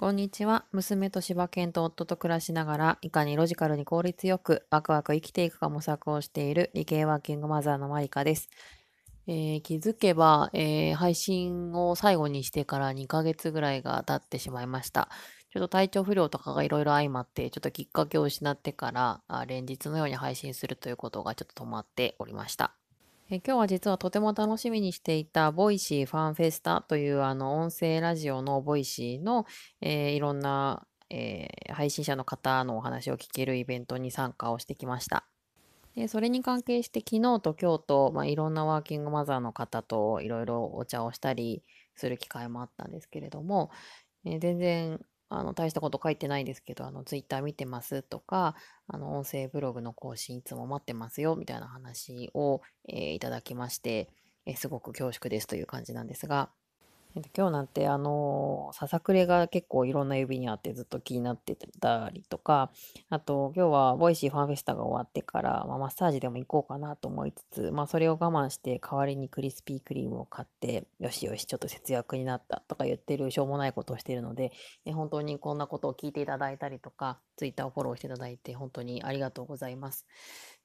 こんにちは。娘と柴犬と夫と暮らしながら、いかにロジカルに効率よく、ワクワク生きていくか模索をしている理系ワーキングマザーのマリカです。えー、気づけば、えー、配信を最後にしてから2ヶ月ぐらいが経ってしまいました。ちょっと体調不良とかがいろいろ相まって、ちょっときっかけを失ってから、連日のように配信するということがちょっと止まっておりました。え今日は実はとても楽しみにしていた Voicy ファンフェスタというあの音声ラジオの Voicy の、えー、いろんな、えー、配信者の方のお話を聞けるイベントに参加をしてきました。でそれに関係して昨日と今日と、まあ、いろんなワーキングマザーの方といろいろお茶をしたりする機会もあったんですけれども、えー、全然あの、大したこと書いてないですけど、あの、ツイッター見てますとか、あの、音声ブログの更新いつも待ってますよ、みたいな話を、えー、いただきまして、えー、すごく恐縮ですという感じなんですが、今日なんてあのささくれが結構いろんな指にあってずっと気になってたりとかあと今日は Voicy ファンフェスタが終わってから、まあ、マッサージでも行こうかなと思いつつ、まあ、それを我慢して代わりにクリスピークリームを買ってよしよしちょっと節約になったとか言ってるしょうもないことをしているので、え本当にこんなことを聞いていただいたりとかツイッターをフォローしていただいて本当にありがとうございます。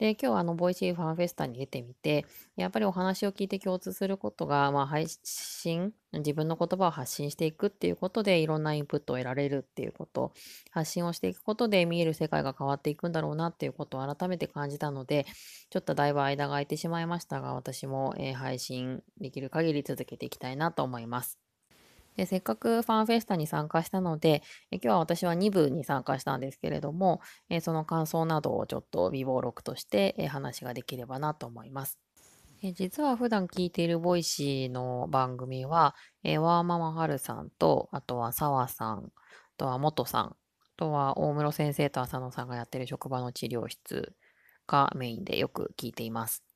で、今日あの、 Voicy ファンフェスタに出てみて、やっぱりお話を聞いて共通することが、まあ、配信、自分の言葉を発信していくっていうことで、いろんなインプットを得られるっていうこと、発信をしていくことで見える世界が変わっていくんだろうなっていうことを改めて感じたので、ちょっとだいぶ間が空いてしまいましたが、私も、えー、配信できる限り続けていきたいなと思います。でせっかくファンフェスタに参加したので、え今日は私は2部に参加したんですけれども、えその感想などをちょっと微暴録として、え話ができればなと思います。え実は普段聞いている Voicy の番組は、えワーママはるさんと、あとは澤さん、あとは元さん、あとは大室先生と浅野さんがやってる職場の治療室がメインでよく聞いています。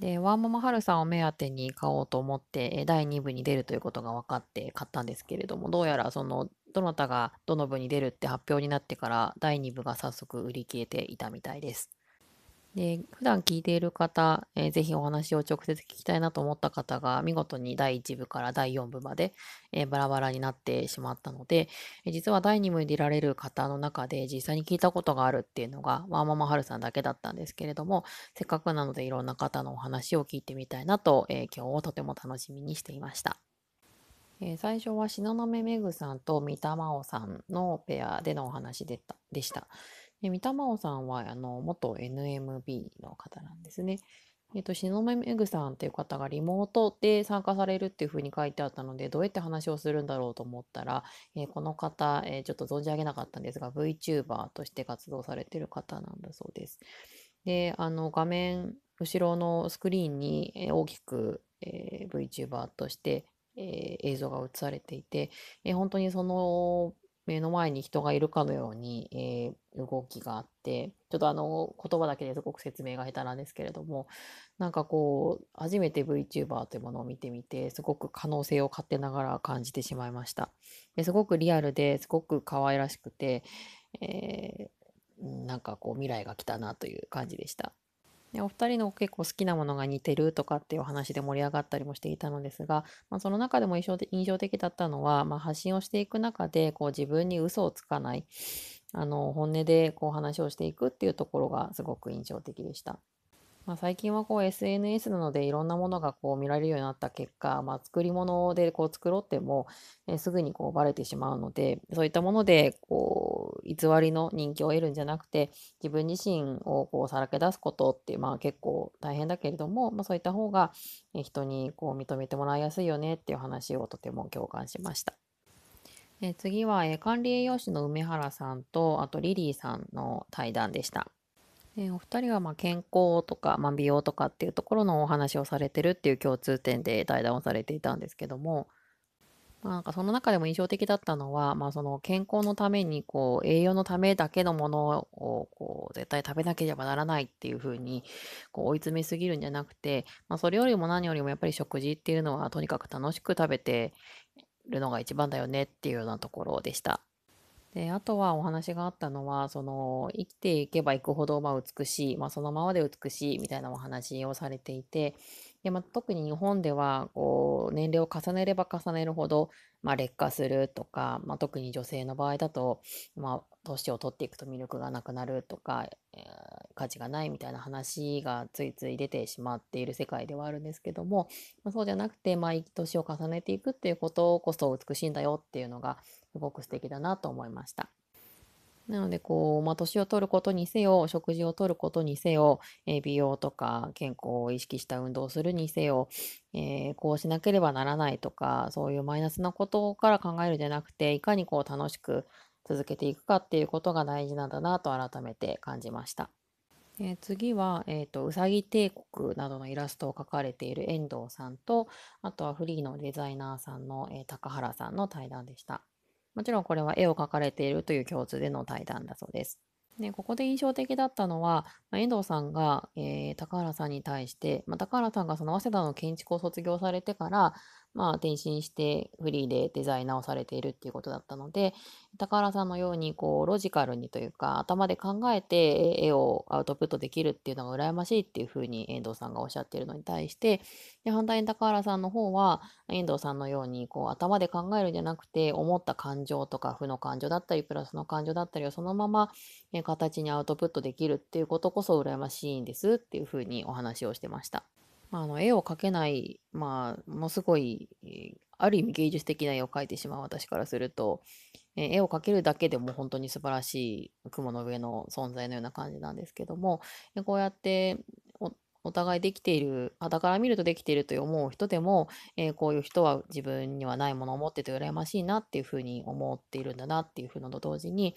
で、ワーママはるさんを目当てに買おうと思って、第2部に出るということが分かって買ったんですけれども、どうやらその、どなたがどの部に出るって発表になってから、第2部が早速売り切れていたみたいです。で、普段聞いている方、えー、ぜひお話を直接聞きたいなと思った方が、見事に第1部から第4部まで、えー、バラバラになってしまったので、えー、実は第2部に出られる方の中で実際に聞いたことがあるっていうのが、ワーママハルさんだけだったんですけれども、せっかくなのでいろんな方のお話を聞いてみたいなと、え今日をとても楽しみにしていました。え最初は東雲めぐさんと三田真央さんのペアでのお話でした。で、三田真央さんは、あの、元 NMB の方なんですね。えっと、篠目めぐさんっていう方がリモートで参加されるっていうふうに書いてあったので、どうやって話をするんだろうと思ったら、えー、この方、えー、ちょっと存じ上げなかったんですが、VTuber として活動されてる方なんだそうです。で、あの、画面、後ろのスクリーンに大きく、えー、VTuber として、え映像が映されていて、え本当にその目の前に人がいるかのように、えー、動きがあって、ちょっとあの言葉だけですごく説明が下手なんですけれども、なんかこう、初めて VTuber というものを見てみて、すごく可能性を勝手ながら感じてしまいました。ですごくリアルですごく可愛らしくて、えー、なんかこう未来が来たなという感じでした。お二人の結構好きなものが似てるとかっていうお話で盛り上がったりもしていたのですが、まあ、その中でも印象印象的だったのは、まあ、発信をしていく中でこう自分に嘘をつかないあの本音でこう話をしていくっていうところがすごく印象的でした。まあ、最近はこう SNS なのでいろんなものがこう見られるようになった結果、まあ、作り物でこう作ろうっても、え、すぐにこうバレてしまうのでそういったものでこう偽りの人気を得るんじゃなくて自分自身をこうさらけ出すことってまあ結構大変だけれども、まあ、そういった方が人にこう認めてもらいやすいよねっていう話をとても共感しました。え次は、え管理栄養士の梅原さんとあとリリーさんの対談でした。えお二人はま健康とか、まあ、美容とかっていうところのお話をされてるっていう共通点で対談をされていたんですけども、まあ、なんかその中でも印象的だったのは、まあ、その健康のためにこう栄養のためだけのものをこう絶対食べなければならないっていうふうにこう追い詰めすぎるんじゃなくて、まあ、それよりも何よりもやっぱり食事っていうのはとにかく楽しく食べてるのが一番だよねっていうようなところでした。で、あとはお話があったのは、その、生きていけばいくほど、まあ、美しい、まあ、そのままで美しいみたいなお話をされていて、で、まあ、特に日本ではこう年齢を重ねれば重ねるほど、まあ、劣化するとか、まあ、特に女性の場合だと、まあ、年を取っていくと魅力がなくなるとか、えー、価値がないみたいな話がついつい出てしまっている世界ではあるんですけども、まあ、そうじゃなくて、まあ、年を重ねていくっていうことこそ美しいんだよっていうのがすごく素敵だなと思いました。なので、こう、まあ、年を取ることにせよ、食事をとることにせよ、えー、美容とか健康を意識した運動をするにせよ、えー、こうしなければならないとか、そういうマイナスなことから考えるんじゃなくて、いかにこう楽しく続けていくかっていうことが大事なんだなと改めて感じました。えー、次は、えーと、うさぎ帝国などのイラストを描かれている遠藤さんと、あとはフリーのデザイナーさんの、えー、高原さんの対談でした。もちろんこれは絵を描かれているという共通での対談だそうです。でここで印象的だったのは、まあ、遠藤さんが、えー、高原さんに対して、まあ、高原さんがその早稲田の建築を卒業されてから、まあ、転身してフリーでデザイナーをされているっていうことだったので高原さんのようにこうロジカルにというか頭で考えて絵をアウトプットできるっていうのが羨ましいっていうふうに遠藤さんがおっしゃっているのに対してで反対に高原さんの方は遠藤さんのようにこう頭で考えるんじゃなくて思った感情とか負の感情だったりプラスの感情だったりをそのまま形にアウトプットできるっていうことこそ羨ましいんですっていうふうにお話をしてました。まあ、あの絵を描けない、まあ、ものすごい、ある意味芸術的な絵を描いてしまう私からすると、え絵を描けるだけでも本当に素晴らしい雲の上の存在のような感じなんですけども、こうやってお互いできている、肌から見るとできていると思う人でも、えー、こういう人は自分にはないものを持ってて羨ましいなっていうふうに思っているんだなっていうふうのと同時に、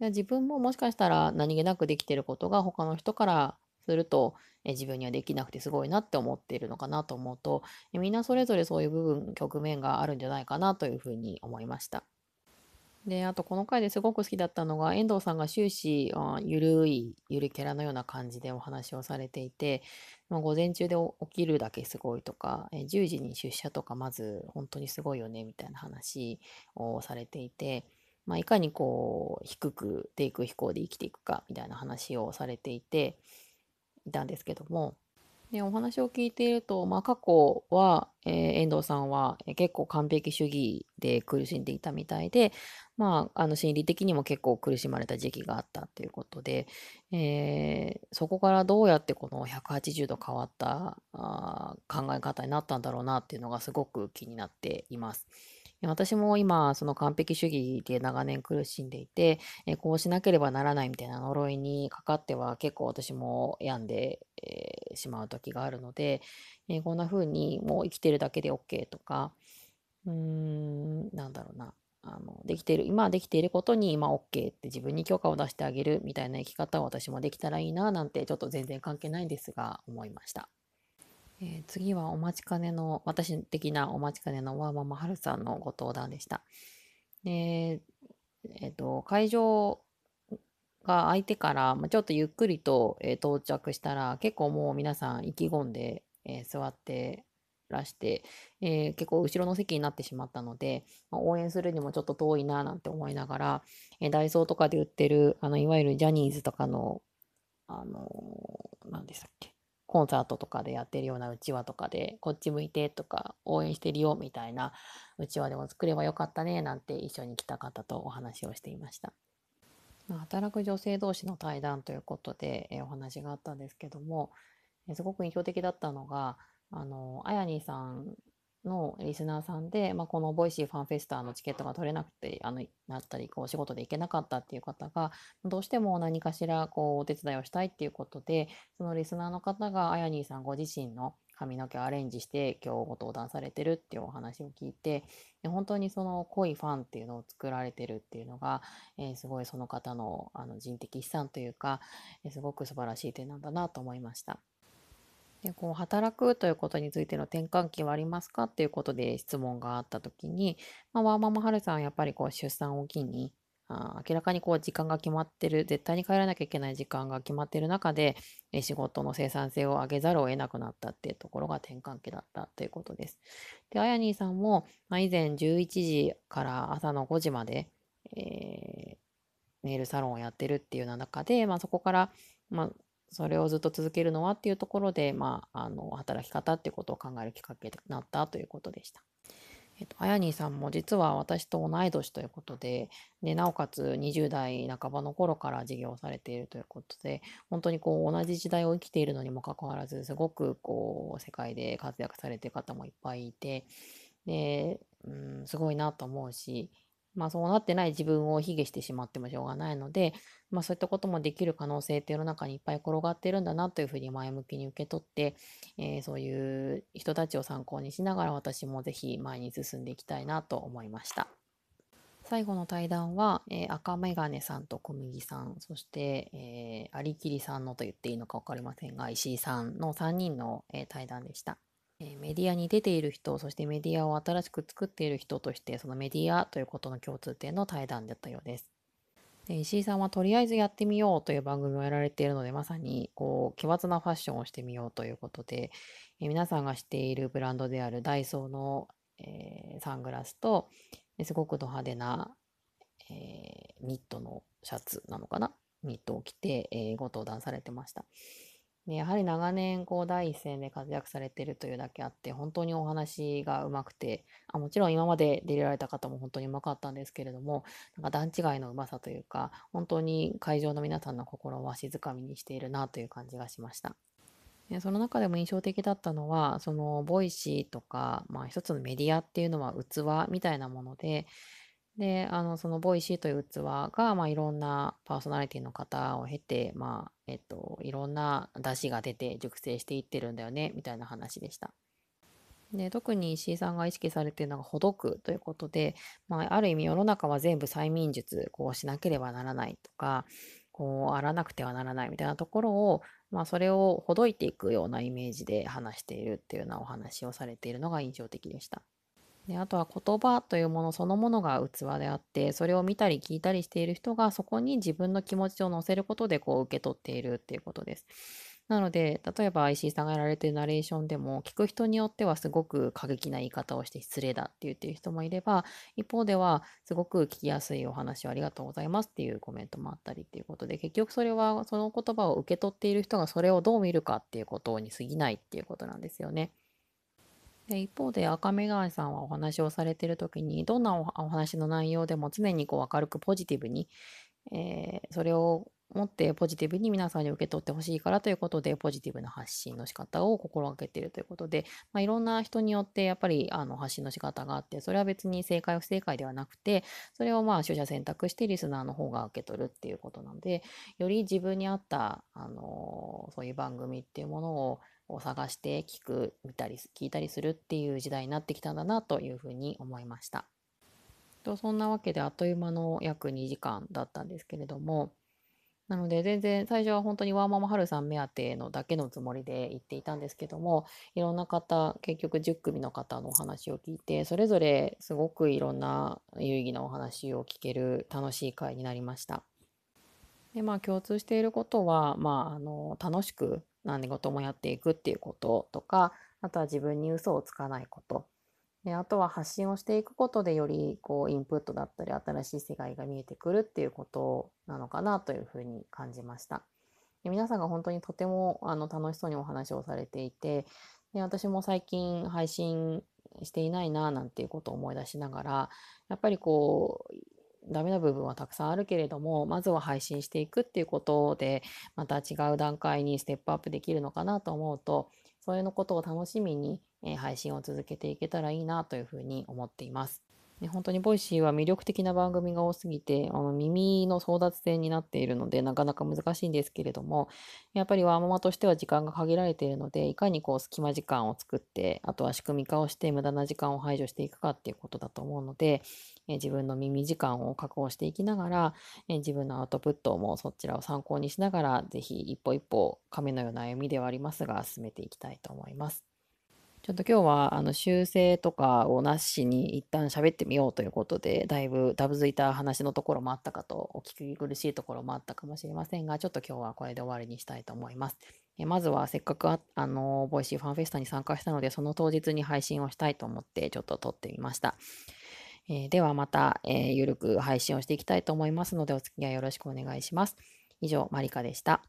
自分ももしかしたら何気なくできていることが他の人からすると、え自分にはできなくてすごいなって思っているのかなと思うと、えみんなそれぞれそういう部分、局面があるんじゃないかなというふうに思いました。で、あとこの回ですごく好きだったのが、遠藤さんが終始、あゆるい、ゆるキャラのような感じでお話をされていて、まあ、午前中で起きるだけすごいとか、え10時に出社とかまず本当にすごいよねみたいな話をされていて、まあ、いかにこう低く低空飛行で生きていくかみたいな話をされていて、いたんですけども、でお話を聞いていると、まあ、過去は、えー、遠藤さんは結構完璧主義で苦しんでいたみたいで、まあ、あの心理的にも結構苦しまれた時期があったということで、えー、そこからどうやってこの180度変わったあ考え方になったんだろうなっていうのがすごく気になっています。私も今、その完璧主義で長年苦しんでいて、えこうしなければならないみたいな呪いにかかっては結構私も病んで、えー、しまう時があるので、えー、こんな風にもう生きてるだけで OK とか、うーん、なんだろうな。あのできている今できていることに今 OK って自分に許可を出してあげるみたいな生き方を私もできたらいいななんてちょっと全然関係ないんですが思いました。えー、次はお待ちかねの、私的なお待ちかねのワーママハルさんのご登壇でした。で、え、ー、と、会場が空いてから、ちょっとゆっくりと、えー、到着したら、結構もう皆さん意気込んで、え座ってらして、え結構後ろの席になってしまったので、まあ、応援するにもちょっと遠いななんて思いながら、えダイソーとかで売ってる、あの、いわゆるジャニーズとかの、あの何でしたっけ？コンサートとかでやってるようなうちわとかで、こっち向いてとか、応援してるよみたいなうちわでも作ればよかったねなんて一緒に来た方とお話をしていました。まあ、働く女性同士の対談ということで、えお話があったんですけども、えすごく印象的だったのが、あの、あやにーさんのリスナーさんで、まあ、この Voicy ファンフェスタのチケットが取れなくて、あの、なったり、こう、お仕事で行けなかったっていう方が、どうしても何かしら、こう、お手伝いをしたいっていうことで、そのリスナーの方が、あやにーさんご自身の髪の毛をアレンジして今日ご登壇されてるっていうお話を聞いて、本当にその濃いファンっていうのを作られてるっていうのが、えー、すごいその方のあの人的資産というか、えー、すごく素晴らしい点なんだなと思いました。でこう働くということについての転換期はありますかっていうことで質問があった時に、まあ、ワーママハルさんはやっぱりこう出産を機にあ明らかにこう時間が決まってる絶対に帰らなきゃいけない時間が決まってる中で仕事の生産性を上げざるを得なくなったっていうところが転換期だったということです。で、あやにーさんも、まあ、以前11時から朝の5時まで、えー、ネイルサロンをやってるっていうような中で、まあ、そこから、まあ、それをずっと続けるのはっていうところで、まあ、あの働き方っていうことを考えるきっかけになったということでした。えっと、あやにさんも実は私と同い年ということで、で、なおかつ20代半ばの頃から事業をされているということで、本当にこう同じ時代を生きているのにもかかわらず、すごくこう世界で活躍されている方もいっぱいいて、で、うん、すごいなと思うし、まあそうなってない自分を卑下してしまってもしょうがないので、まあそういったこともできる可能性って世の中にいっぱい転がってるんだなというふうに前向きに受け取って、えー、そういう人たちを参考にしながら私もぜひ前に進んでいきたいなと思いました。最後の対談は、えー、赤メガネさんと小麦さん、そして、えー、ありきりさんのと言っていいのか分かりませんが、石井さんの3人の、えー、対談でした。えメディアに出ている人、そしてメディアを新しく作っている人として、そのメディアということの共通点の対談だったようです。で石井さんはとりあえずやってみようという番組をやられているので、まさにこう奇抜なファッションをしてみようということで、え皆さんが知っているブランドであるダイソーの、えー、サングラスと、すごくド派手な、えー、ニットのシャツなのかな？ニットを着て、えー、ご登壇されてました。でやはり長年こう第一線で活躍されてるというだけあって本当にお話がうまくてあもちろん今まで出られた方も本当にうまかったんですけれどもなんか段違いのうまさというか本当に会場の皆さんの心をわしづかみにしているなという感じがしました。でその中でも印象的だったのはその Voicy とか、まあ、一つのメディアっていうのは器みたいなものでで、あの、その Voicy という器が、まあ、いろんなパーソナリティの方を経て、まあ、えっと、いろんな出汁が出て熟成していってるんだよね、みたいな話でした。で特に石井さんが意識されているのがほどくということで、まあ、ある意味世の中は全部催眠術こうしなければならないとかこうあらなくてはならないみたいなところを、まあ、それをほどいていくようなイメージで話しているっていうようなお話をされているのが印象的でした。であとは言葉というものそのものが器であってそれを見たり聞いたりしている人がそこに自分の気持ちを乗せることでこう受け取っているっていうことです。なので例えば石井さんがやられているナレーションでも聞く人によってはすごく過激な言い方をして失礼だって言ってる人もいれば一方ではすごく聞きやすいお話をありがとうございますっていうコメントもあったりっていうことで結局それはその言葉を受け取っている人がそれをどう見るかっていうことに過ぎないっていうことなんですよね。で一方で赤目川さんはお話をされている時にどんなお話の内容でも常にこう明るくポジティブに、えー、それを持ってポジティブに皆さんに受け取ってほしいからということでポジティブな発信の仕方を心がけているということで、まあ、いろんな人によってやっぱりあの発信の仕方があってそれは別に正解不正解ではなくてそれをまあ取捨選択してリスナーの方が受け取るっていうことなのでより自分に合ったあのそういう番組っていうものをを探して聞く、見たり聞いたりするっていう時代になってきたんだなというふうに思いました。とそんなわけであっという間の約2時間だったんですけれども、なので全然最初は本当にワーママハルさん目当てのだけのつもりで行っていたんですけどもいろんな方結局10組の方のお話を聞いてそれぞれすごくいろんな有意義なお話を聞ける楽しい会になりました。でまあ共通していることは、まあ、あの楽しく何事もやっていくっていうこととかあとは自分に嘘をつかないことであとは発信をしていくことでよりこうインプットだったり新しい世界が見えてくるっていうことなのかなというふうに感じました。皆さんが本当にとてもあの楽しそうにお話をされていてで私も最近配信していないななんていうことを思い出しながらやっぱりこうダメな部分はたくさんあるけれどもまずは配信していくっていうことでまた違う段階にステップアップできるのかなと思うとそれのことを楽しみに、配信を続けていけたらいいなというふうに思っています。ね、本当に Voicy は魅力的な番組が多すぎて、あの耳の争奪戦になっているので、なかなか難しいんですけれども、やっぱりワーママとしては時間が限られているので、いかにこう隙間時間を作って、あとは仕組み化をして無駄な時間を排除していくかっていうことだと思うので、え自分の耳時間を確保していきながら、え自分のアウトプットもそちらを参考にしながら、ぜひ一歩一歩亀のような歩みではありますが、進めていきたいと思います。ちょっと今日はあの修正とかをなしに一旦喋ってみようということで、だいぶダブづいた話のところもあったかと、お聞き苦しいところもあったかもしれませんが、ちょっと今日はこれで終わりにしたいと思います。えまずはせっかくああの Voicy ファンフェスタに参加したので、その当日に配信をしたいと思ってちょっと撮ってみました。えー、ではまた、えー、ゆるく配信をしていきたいと思いますので、お付き合いよろしくお願いします。以上、マリカでした。